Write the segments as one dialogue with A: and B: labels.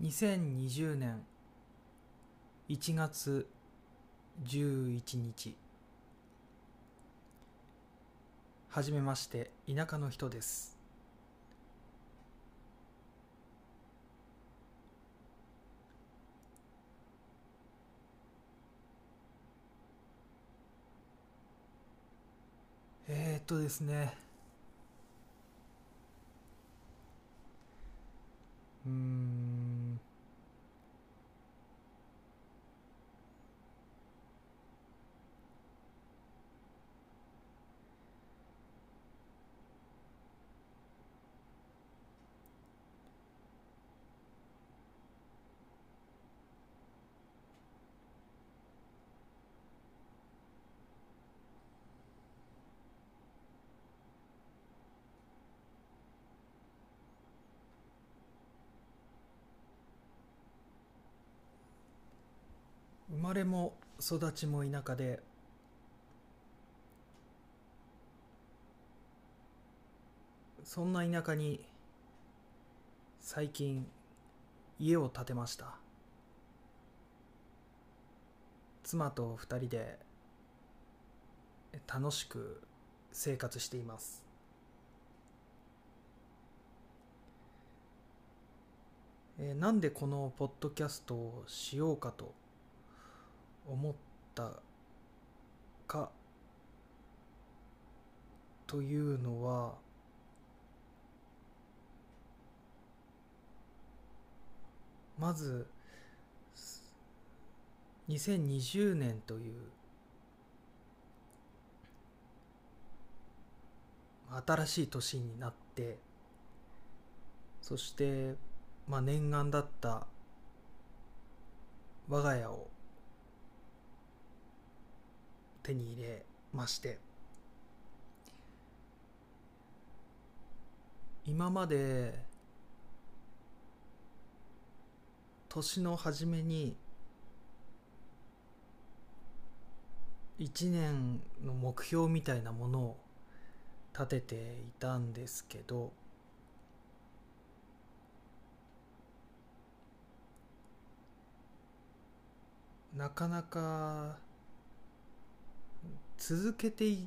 A: 2020年1月11日はじめまして田舎の人です。えー、っとですね。まれも育ちも田舎でそんな田舎に最近家を建てました。妻と二人で楽しく生活しています。えなんでこのポッドキャストをしようかと思ったかというのはまず2020年という新しい年になってそしてまあ念願だった我が家を手に入れまして。今まで年の初めに1年の目標みたいなものを立てていたんですけどなかなか続けてい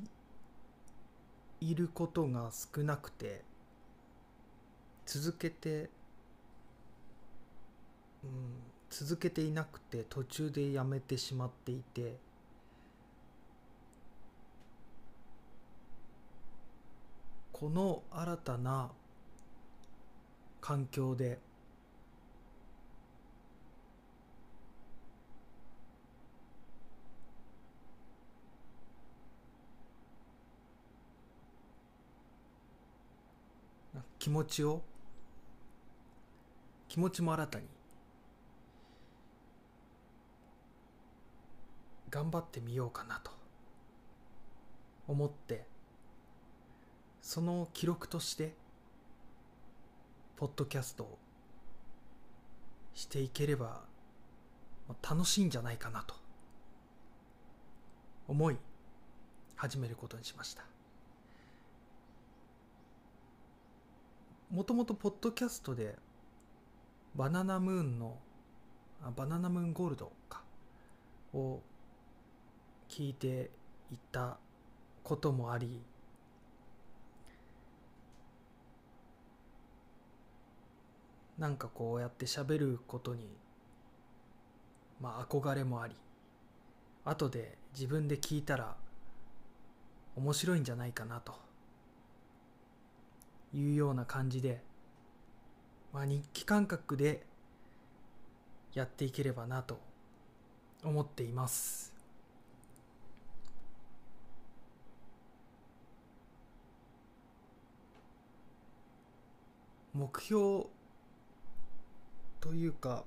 A: ることが少なくて続けて、うん、続けていなくて途中でやめてしまっていてこの新たな環境で気持ちを？気持ちも新たに？頑張ってみようかなと思ってその記録としてポッドキャストをしていければ楽しいんじゃないかなと思い始めることにしました。もともとポッドキャストでバナナムーンのバナナムーンゴールドかを聞いていたこともありなんかこうやって喋ることにまあ憧れもあり後で自分で聞いたら面白いんじゃないかなと。いうような感じで、まあ、日記感覚でやっていければなと思っています。目標というか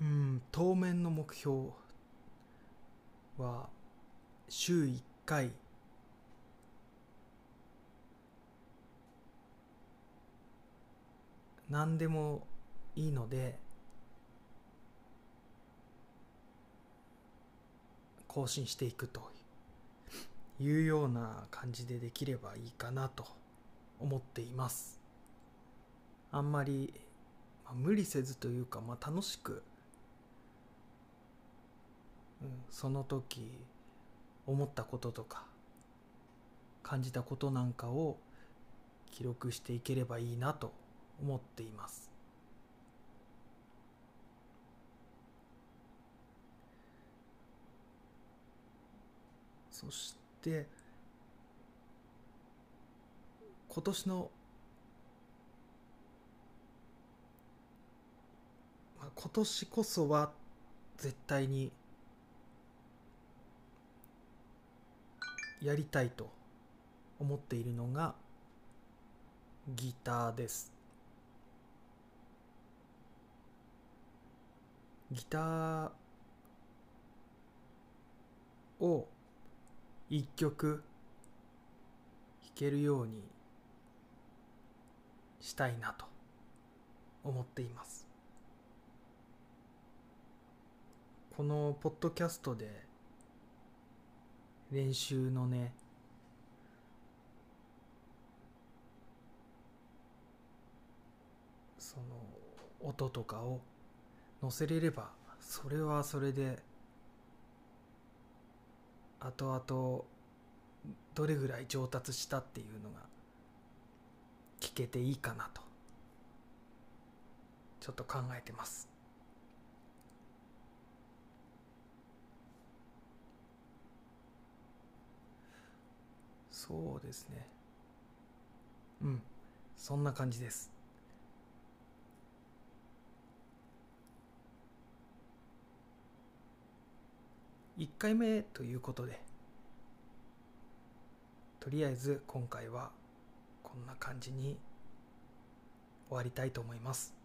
A: うん当面の目標は週1回。何でもいいので更新していくというような感じでできればいいかなと思っています。あんまり、まあ、無理せずというか、まあ、楽しく、うん、その時思ったこととか感じたことなんかを記録していければいいなと思っています。そして今年の、まあ、今年こそは絶対にやりたいと思っているのがギターです。ギターを一曲弾けるようにしたいなと思っています。このポッドキャストで練習のね。その音とかを載せれればそれはそれで後々どれぐらい上達したっていうのが聞けていいかなとちょっと考えてます。そうですね。うん。そんな感じです。1回目ということでとりあえず今回はこんな感じに終わりたいと思います。